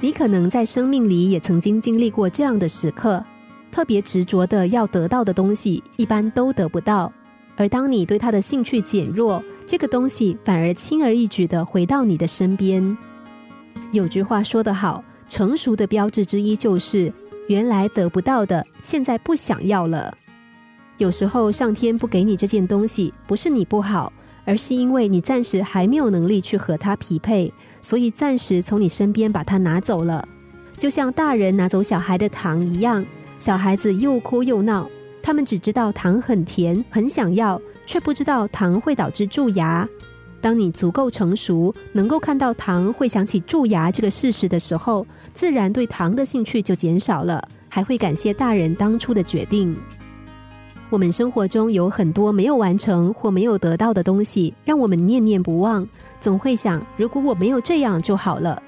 你可能在生命里也曾经经历过这样的时刻，特别执着的要得到的东西，一般都得不到。而当你对它的兴趣减弱，这个东西反而轻而易举的回到你的身边。有句话说得好，成熟的标志之一就是原来得不到的，现在不想要了。有时候上天不给你这件东西，不是你不好，而是因为你暂时还没有能力去和它匹配。所以暂时从你身边把它拿走了，就像大人拿走小孩的糖一样。小孩子又哭又闹，他们只知道糖很甜，很想要，却不知道糖会导致蛀牙。当你足够成熟，能够看到糖会想起蛀牙这个事实的时候，自然对糖的兴趣就减少了，还会感谢大人当初的决定。我们生活中有很多没有完成或没有得到的东西，让我们念念不忘，总会想：如果我没有这样就好了。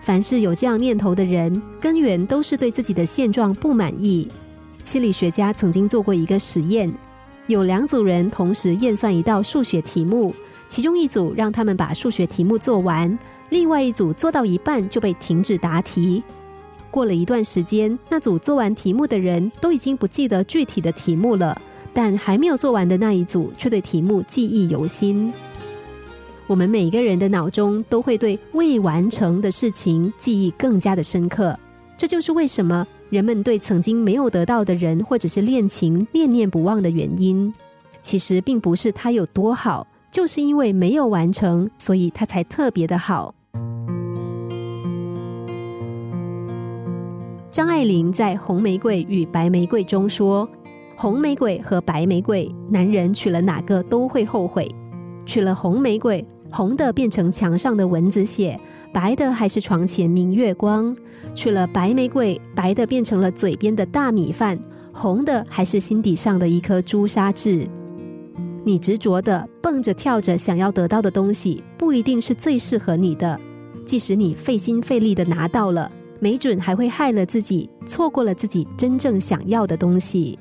凡是有这样念头的人，根源都是对自己的现状不满意。心理学家曾经做过一个实验，有两组人同时验算一道数学题目，其中一组让他们把数学题目做完，另外一组做到一半就被停止答题。过了一段时间，那组做完题目的人都已经不记得具体的题目了，但还没有做完的那一组却对题目记忆犹新。我们每个人的脑中都会对未完成的事情记忆更加的深刻，这就是为什么人们对曾经没有得到的人或者是恋情念念不忘的原因。其实并不是他有多好，就是因为没有完成，所以他才特别的好。张爱玲在《红玫瑰与白玫瑰》中说：“红玫瑰和白玫瑰，男人娶了哪个都会后悔。娶了红玫瑰，红的变成墙上的蚊子血，白的还是床前明月光；娶了白玫瑰，白的变成了嘴边的大米饭，红的还是心底上的一颗朱砂痣。你执着的蹦着跳着想要得到的东西，不一定是最适合你的。即使你费心费力的拿到了。”没准还会害了自己，错过了自己真正想要的东西。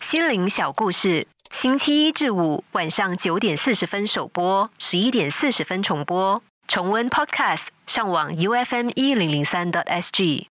心灵小故事，星期一至五晚上九点四十分首播，十一点四十分重播。重温 Podcast，上网 U F M 一零零三 t S G。